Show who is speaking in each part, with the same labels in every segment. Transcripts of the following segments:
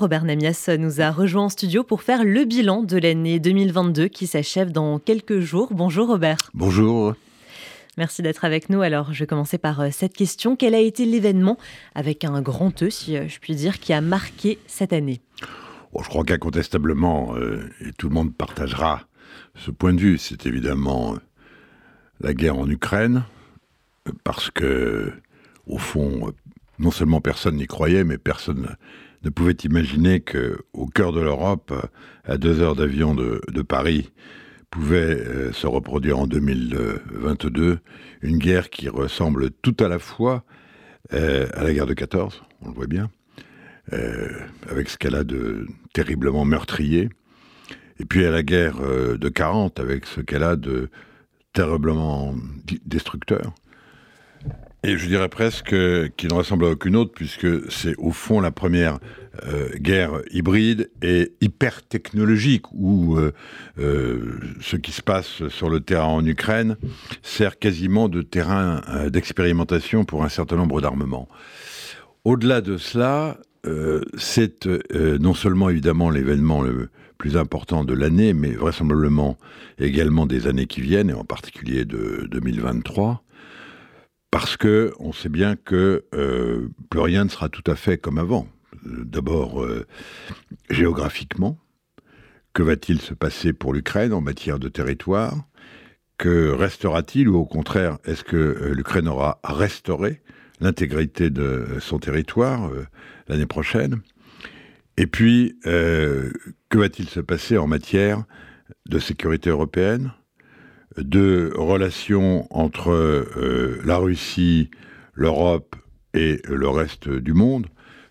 Speaker 1: Robert Namias nous a rejoint en studio pour faire le bilan de l'année 2022 qui s'achève dans quelques jours. Bonjour Robert.
Speaker 2: Bonjour.
Speaker 1: Merci d'être avec nous. Alors, je vais commencer par euh, cette question. Quel a été l'événement, avec un grand E, si euh, je puis dire, qui a marqué cette année?
Speaker 2: Je crois qu'incontestablement, euh, et tout le monde partagera ce point de vue, c'est évidemment la guerre en Ukraine, parce que, au fond, non seulement personne n'y croyait, mais personne ne pouvait imaginer que, au cœur de l'Europe, à deux heures d'avion de, Paris, pouvait euh, se reproduire en 2022 une guerre qui ressemble tout à la fois euh, à la guerre de 14, on le voit bien, euh, avec ce qu'elle a de terriblement meurtrier, et puis à la guerre de 40, avec ce qu'elle a de terriblement destructeur. Et je dirais presque qu'il ne ressemble à aucune autre, puisque c'est au fond la première euh, guerre hybride et hyper technologique, où euh, euh, ce qui se passe sur le terrain en Ukraine sert quasiment de terrain d'expérimentation pour un certain nombre d'armements. Au-delà de cela, c'est non seulement évidemment l'événement le plus important de l'année, mais vraisemblablement également des années qui viennent, et en particulier de 2023 parce que on sait bien que euh, plus rien ne sera tout à fait comme avant. D'abord, euh, géographiquement, que va-t-il se passer pour l'Ukraine en matière de territoire? Que restera-t-il ou au contraire, est-ce que euh, l'Ukraine aura restauré l'intégrité de son territoire l'année prochaine? Et puis, que va-t-il se passer en matière de sécurité européenne? De relations entre euh, la Russie, l'Europe et le reste du monde.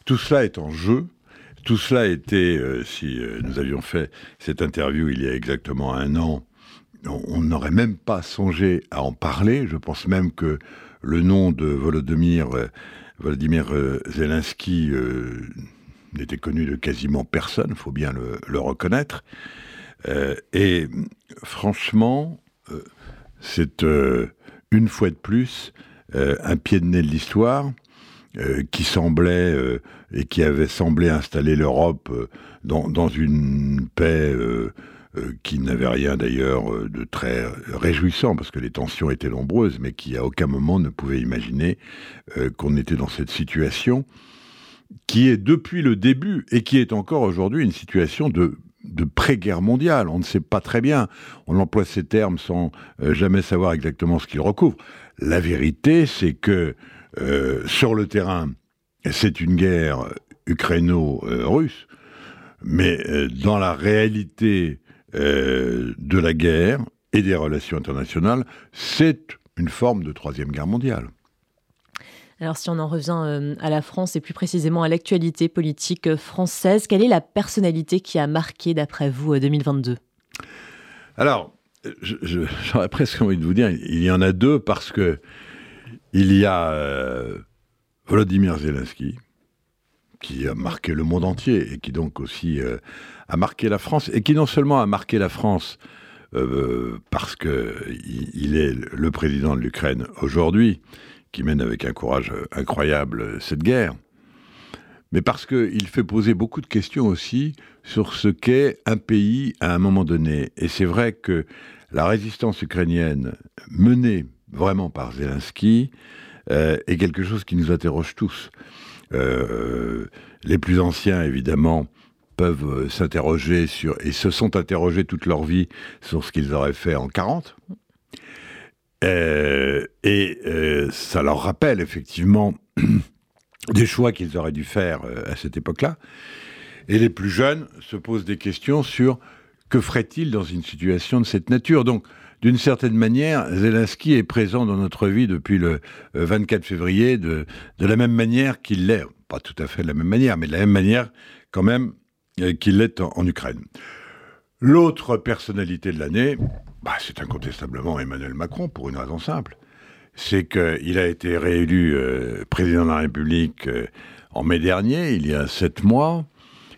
Speaker 2: Tout cela est en jeu. Tout cela était, euh, si euh, nous avions fait cette interview il y a exactement un an, on n'aurait même pas songé à en parler. Je pense même que le nom de Volodymyr, Volodymyr Zelensky n'était connu de quasiment personne, il faut bien le, reconnaître. et franchement, c'est euh, une fois de plus euh, un pied de nez de l'histoire qui semblait et qui avait semblé installer l'Europe dans, une paix qui n'avait rien d'ailleurs de très réjouissant, parce que les tensions étaient nombreuses, mais qui à aucun moment ne pouvait imaginer qu'on était dans cette situation, qui est depuis le début et qui est encore aujourd'hui une situation de de pré-guerre mondiale. On ne sait pas très bien. On emploie ces termes sans euh, jamais savoir exactement ce qu'ils recouvrent. La vérité, c'est que euh, sur le terrain, c'est une guerre ukraino-russe, mais euh, dans la réalité de la guerre et des relations internationales, c'est une forme de troisième guerre mondiale.
Speaker 1: Alors si on en revient euh, à la France et plus précisément à l'actualité politique euh, française, quelle est la personnalité qui a marqué, d'après vous, 2022 euh,
Speaker 2: Alors, j'aurais presque envie de vous dire, il y en a deux parce que il y a Volodymyr Zelensky, qui a marqué le monde entier et qui donc aussi a marqué la France, et qui non seulement a marqué la France parce qu'il il est le président de l'Ukraine aujourd'hui, qui mène avec un courage incroyable cette guerre, mais parce qu'il fait poser beaucoup de questions aussi sur ce qu'est un pays à un moment donné. Et c'est vrai que la résistance ukrainienne menée vraiment par Zelensky euh, est quelque chose qui nous interroge tous. Euh, les plus anciens, évidemment, peuvent s'interroger sur, et se sont interrogés toute leur vie sur ce qu'ils auraient fait en 40. Euh, et euh, ça leur rappelle effectivement des choix qu'ils auraient dû faire euh, à cette époque-là. Et les plus jeunes se posent des questions sur que ferait-il dans une situation de cette nature. Donc, d'une certaine manière, Zelensky est présent dans notre vie depuis le 24 février de, de la même manière qu'il l'est, pas tout à fait de la même manière, mais de la même manière quand même qu'il l'est en Ukraine. L'autre personnalité de l'année, bah, c'est incontestablement Emmanuel Macron, pour une raison simple. C'est qu'il a été réélu euh, président de la République euh, en mai dernier, il y a sept mois,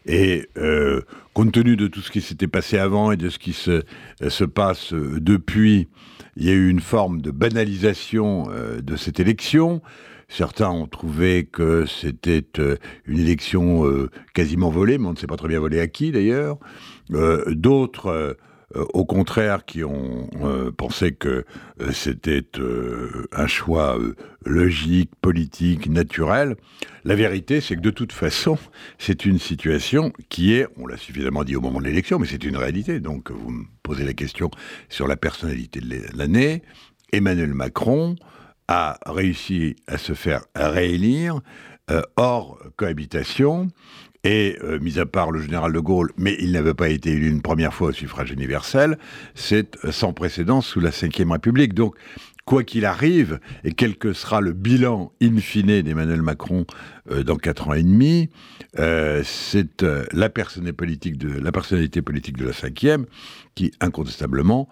Speaker 2: et euh, compte tenu de tout ce qui s'était passé avant et de ce qui se, se passe depuis, il y a eu une forme de banalisation de cette élection. Certains ont trouvé que c'était une élection quasiment volée, mais on ne sait pas très bien volée à qui d'ailleurs. D'autres au contraire, qui ont euh, pensé que euh, c'était un choix logique, politique, naturel. La vérité, c'est que de toute façon, c'est une situation qui est, on l'a suffisamment dit au moment de l'élection, mais c'est une réalité. Donc, vous me posez la question sur la personnalité de l'année. Emmanuel Macron a réussi à se faire réélire hors cohabitation et, euh, mis à part le général de Gaulle, mais il n'avait pas été élu une première fois au suffrage universel, c'est euh, sans précédent sous la Ve République. Donc, quoi qu'il arrive, et quel que sera le bilan in fine d'Emmanuel Macron euh, dans quatre ans et demi, c'est la, personnalité politique de, la personnalité politique de la cinquième qui, incontestablement,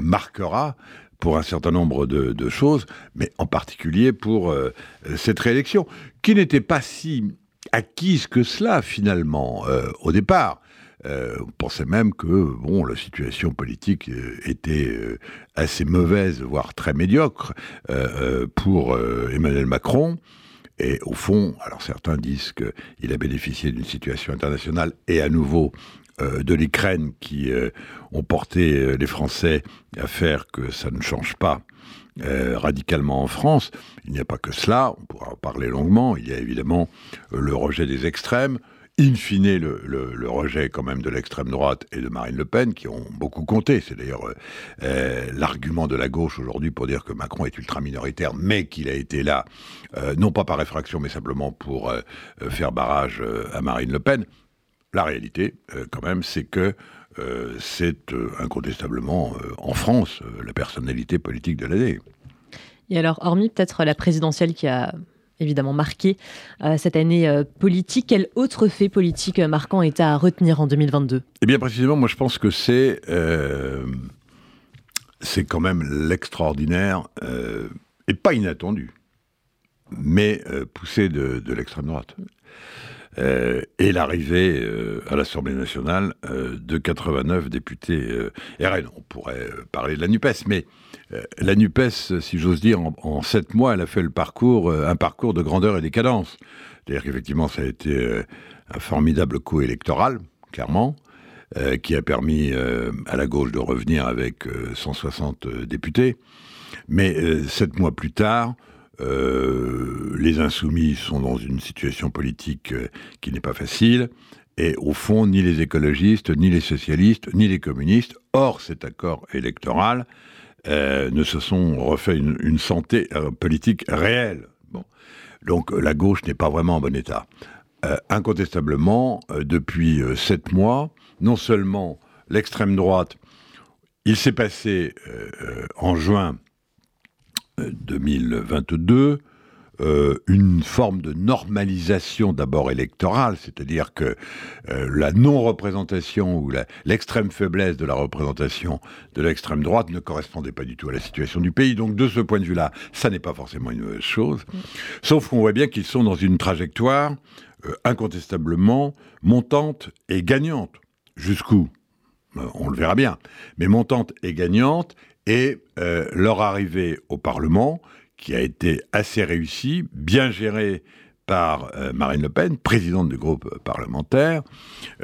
Speaker 2: marquera pour un certain nombre de, de, choses, mais en particulier pour cette réélection, qui n'était pas si acquise que cela, finalement, euh, au départ. Euh, on pensait même que bon, la situation politique euh, était assez mauvaise, voire très médiocre pour Emmanuel Macron. Et au fond, alors certains disent qu'il a bénéficié d'une situation internationale et à nouveau de l'Ukraine qui ont porté les Français à faire que ça ne change pas euh, radicalement en France. Il n'y a pas que cela, on pourra en parler longuement. Il y a évidemment euh, le rejet des extrêmes, in fine le, rejet quand même de l'extrême droite et de Marine Le Pen, qui ont beaucoup compté. C'est d'ailleurs euh, l'argument de la gauche aujourd'hui pour dire que Macron est ultra minoritaire, mais qu'il a été là, non pas par effraction, mais simplement pour faire barrage à Marine Le Pen. La réalité, quand même, c'est que euh, c'est euh, incontestablement euh, en France la personnalité politique de l'année.
Speaker 1: Et alors, hormis peut-être la présidentielle qui a évidemment marqué cette année politique, quel autre fait politique marquant est à retenir en 2022
Speaker 2: Eh bien, précisément, moi je pense que c'est c'est quand même l'extraordinaire et pas inattendu, mais poussé de l'extrême droite. Euh, et l'arrivée euh, à l'Assemblée nationale euh, de 89 députés RN. On pourrait parler de la NUPES, mais la NUPES, si j'ose dire, en, sept mois, elle a fait un parcours de grandeur et décadence. C'est-à-dire qu'effectivement, ça a été un formidable coup électoral, clairement, qui a permis à la gauche de revenir avec 160 députés. Mais sept mois plus tard, euh, les insoumis sont dans une situation politique euh, qui n'est pas facile. Et au fond, ni les écologistes, ni les socialistes, ni les communistes, hors cet accord électoral, euh, ne se sont refait une, santé politique réelle. Bon. Donc la gauche n'est pas vraiment en bon état. incontestablement, depuis sept mois, non seulement l'extrême droite, il s'est passé en juin 2022 euh, une forme de normalisation d'abord électorale, c'est-à-dire que euh, la non-représentation ou l'extrême faiblesse de la représentation de l'extrême droite ne correspondait pas du tout à la situation du pays. Donc de ce point de vue-là, ça n'est pas forcément une mauvaise chose. Sauf qu'on voit bien qu'ils sont dans une trajectoire euh, incontestablement montante et gagnante. Jusqu'où? On le verra bien. Mais montante et gagnante, et euh, leur arrivée au Parlement, qui a été assez réussie, bien gérée par euh, Marine Le Pen, présidente du groupe parlementaire,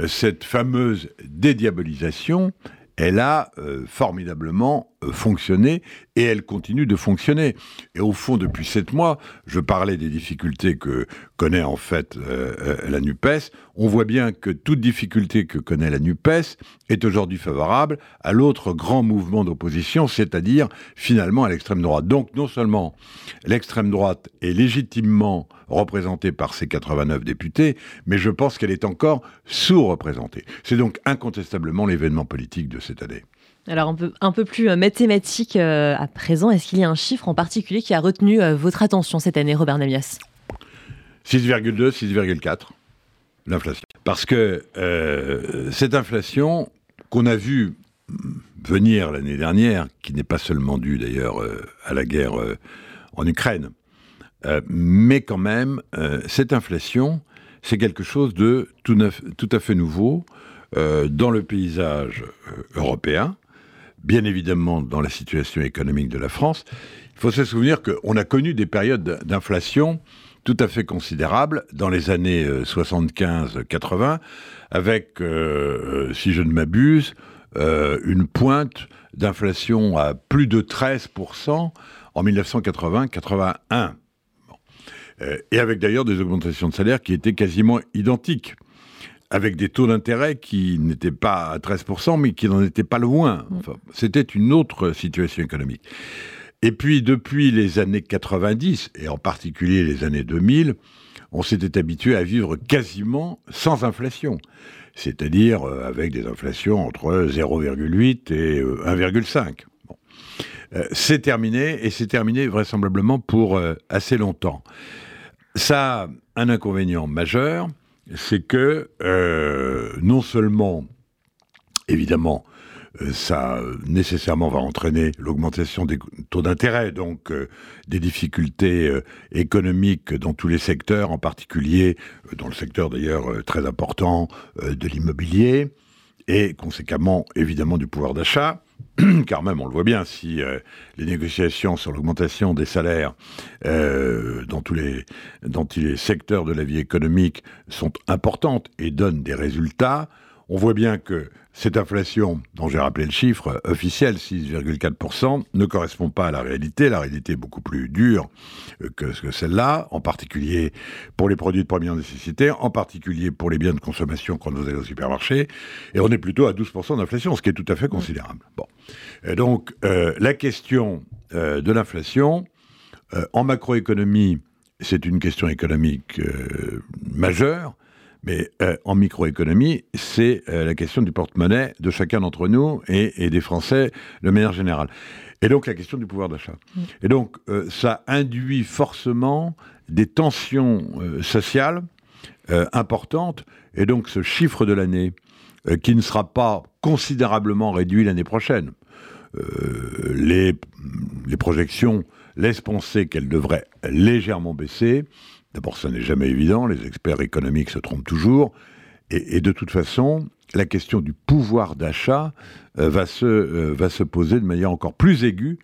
Speaker 2: euh, cette fameuse dédiabolisation, elle a formidablement fonctionné et elle continue de fonctionner. Et au fond, depuis sept mois, je parlais des difficultés que connaît en fait euh, euh, la NUPES. On voit bien que toute difficulté que connaît la NUPES est aujourd'hui favorable à l'autre grand mouvement d'opposition, c'est-à-dire finalement à l'extrême droite. Donc non seulement l'extrême droite est légitimement représentée par ses 89 députés, mais je pense qu'elle est encore sous-représentée. C'est donc incontestablement l'événement politique de cette année.
Speaker 1: Alors un peu, un peu plus euh, mathématique euh, à présent, est-ce qu'il y a un chiffre en particulier qui a retenu euh, votre attention cette année, Robert Namias?
Speaker 2: 6,2, 6,4, l'inflation. Parce que cette inflation qu'on a vue venir l'année dernière, qui n'est pas seulement due d'ailleurs à la guerre en Ukraine, mais quand même, cette inflation, c'est quelque chose de tout, à fait nouveau dans le paysage européen bien évidemment dans la situation économique de la France. Il faut se souvenir qu'on a connu des périodes d'inflation tout à fait considérables dans les années 75-80, avec, si je ne m'abuse, une pointe d'inflation à plus de 13% en 1980-81. Euh, et avec d'ailleurs des augmentations de salaire qui étaient quasiment identiques, avec des taux d'intérêt qui n'étaient pas à 13%, mais qui n'en étaient pas loin. Mm. C'était une autre situation économique. Et puis, depuis les années 90, et en particulier les années 2000, on s'était habitué à vivre quasiment sans inflation, c'est-à-dire euh, avec des inflations entre 0,8 et 1,5. Euh, c'est terminé, et c'est terminé vraisemblablement pour assez longtemps. Ça un inconvénient majeur, c'est que euh, non seulement, évidemment, euh, ça nécessairement va entraîner l'augmentation des taux d'intérêt, donc euh, des difficultés économiques dans tous les secteurs, en particulier dans le secteur d'ailleurs très important de l'immobilier, et conséquemment évidemment du pouvoir d'achat. car même on le voit bien, si euh, les négociations sur l'augmentation des salaires euh, dans, tous les, dans tous les secteurs de la vie économique sont importantes et donnent des résultats, on voit bien que cette inflation, dont j'ai rappelé le chiffre officiel, 6,4%, ne correspond pas à la réalité. La réalité est beaucoup plus dure euh, que, celle-là, en particulier pour les produits de première nécessité, en particulier pour les biens de consommation quand vous allez au supermarché. Et on est plutôt à 12% d'inflation, ce qui est tout à fait considérable. Bon. donc, euh, la question euh, de l'inflation, en macroéconomie, c'est une question économique majeure. Mais euh, en microéconomie, c'est euh, la question du porte-monnaie de chacun d'entre nous et, des Français de manière générale. Et donc la question du pouvoir d'achat. Mm. Et donc euh, ça induit forcément des tensions sociales importantes. Et donc ce chiffre de l'année, qui ne sera pas considérablement réduit l'année prochaine, les, les projections laissent penser qu'elle devrait légèrement baisser. D'abord, ça n'est jamais évident, les experts économiques se trompent toujours, et, de toute façon, la question du pouvoir d'achat euh, va, se, euh, va se poser de manière encore plus aiguë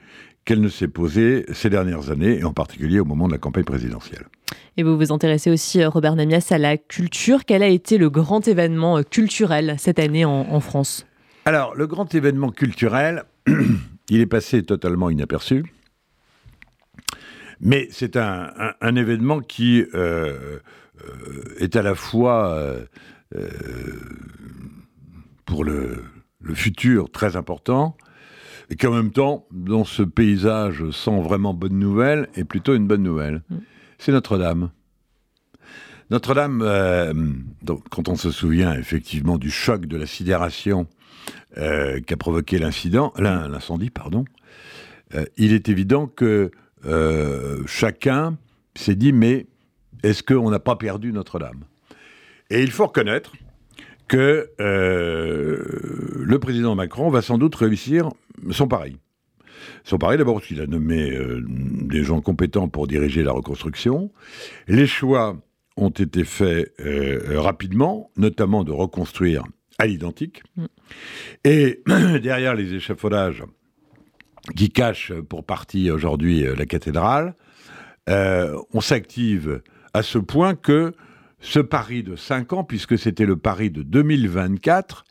Speaker 2: qu'elle ne s'est posée ces dernières années, et en particulier au moment de la campagne présidentielle.
Speaker 1: Et vous vous intéressez aussi, euh, Robert Namias, à la culture. Quel a été le grand événement culturel cette année en France?
Speaker 2: Alors, le grand événement culturel, il est passé totalement inaperçu. Mais c'est un, événement qui euh, euh, est à la fois euh, pour le, futur très important, et qui en même temps, dans ce paysage sans vraiment bonne nouvelle, est plutôt une bonne nouvelle. Mm. C'est Notre-Dame. Notre-Dame, quand on se souvient effectivement du choc de la sidération qu'a provoqué l'incident, l'incendie, pardon, il est évident que euh, chacun s'est dit, mais est-ce qu'on n'a pas perdu Notre-Dame Et il faut reconnaître que euh, le président Macron va sans doute réussir son pari. Son pari, d'abord, parce qu'il a nommé euh, des gens compétents pour diriger la reconstruction. Les choix ont été faits rapidement, notamment de reconstruire à l'identique. Mm. Et derrière les échafaudages qui cache pour partie aujourd'hui euh, la cathédrale, euh, on s'active à ce point que ce pari de 5 ans, puisque c'était le pari de 2024,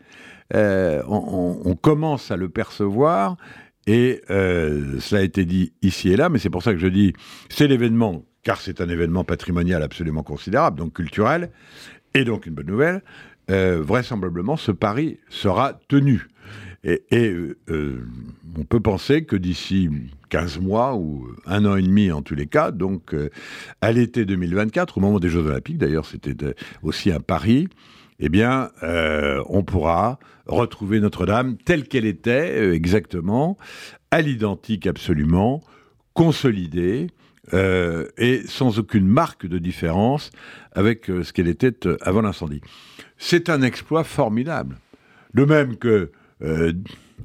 Speaker 2: euh, on, commence à le percevoir, et cela a été dit ici et là, mais c'est pour ça que je dis, c'est l'événement, car c'est un événement patrimonial absolument considérable, donc culturel, et donc une bonne nouvelle, vraisemblablement ce pari sera tenu. Et, euh, euh, on peut penser que d'ici 15 mois ou un an et demi en tous les cas, donc euh, à l'été 2024, au moment des Jeux Olympiques, d'ailleurs c'était aussi un pari, eh bien, on pourra retrouver Notre-Dame telle qu'elle était exactement, à l'identique absolument, consolidée, et sans aucune marque de différence avec ce qu'elle était avant l'incendie. C'est un exploit formidable. De même que euh,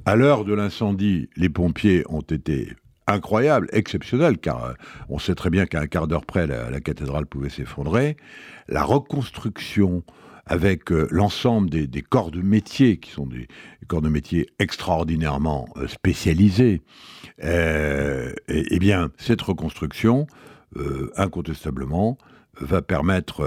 Speaker 2: à l'heure de l'incendie, les pompiers ont été incroyables, exceptionnels, car euh, on sait très bien qu'à un quart d'heure près, la, cathédrale pouvait s'effondrer. La reconstruction avec l'ensemble des, corps de métier, qui sont des, corps de métier extraordinairement spécialisés, eh bien, cette reconstruction, incontestablement, va permettre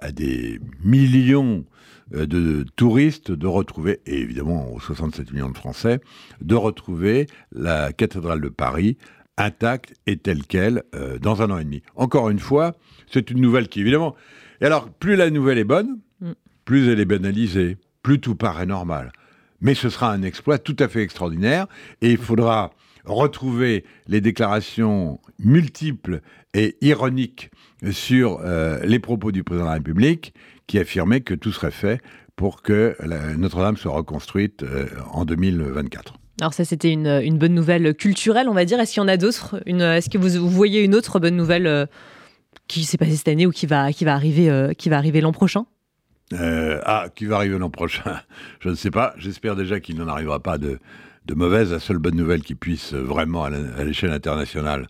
Speaker 2: à des millions euh, de touristes de retrouver, et évidemment aux 67 millions de Français, de retrouver la cathédrale de Paris intacte et telle qu'elle euh, dans un an et demi. Encore une fois, c'est une nouvelle qui évidemment... Et alors, plus la nouvelle est bonne, mm. plus elle est banalisée, plus tout paraît normal. Mais ce sera un exploit tout à fait extraordinaire et il faudra retrouver les déclarations multiples et ironiques sur euh, les propos du président de la République qui affirmait que tout serait fait pour que Notre-Dame soit reconstruite euh, en 2024.
Speaker 1: Alors ça, c'était une, bonne nouvelle culturelle, on va dire. Est-ce qu'il y en a d'autres? Est-ce que vous, voyez une autre bonne nouvelle euh, qui s'est passée cette année ou qui va, qui va arriver, qui va arriver l'an prochain?
Speaker 2: Ah, qui va arriver l'an prochain? Je ne sais pas. J'espère déjà qu'il n'en arrivera pas de, de mauvaises. La seule bonne nouvelle qui puisse vraiment, à l'échelle internationale,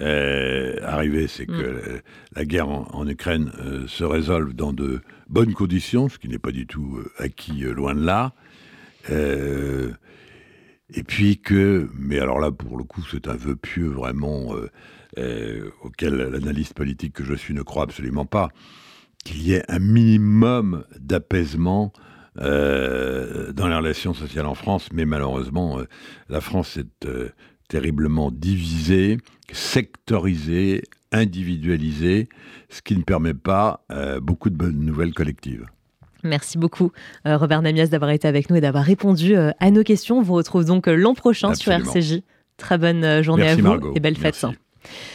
Speaker 2: euh, arriver, c'est que mm. la guerre en, Ukraine euh, se résolve dans de bonnes conditions, ce qui n'est pas du tout euh, acquis loin de là. et puis que, mais alors là, pour le coup, c'est un vœu pieux vraiment auquel l'analyste politique que je suis ne croit absolument pas, qu'il y ait un minimum d'apaisement dans les relations sociales en France, mais malheureusement, la France est terriblement divisée, sectorisée, individualisée, ce qui ne permet pas euh, beaucoup de bonnes nouvelles collectives.
Speaker 1: Merci beaucoup, euh, Robert Namias, d'avoir été avec nous et d'avoir répondu euh, à nos questions. On vous retrouve donc l'an prochain sur RCJ. Très bonne journée à vous et belle fête.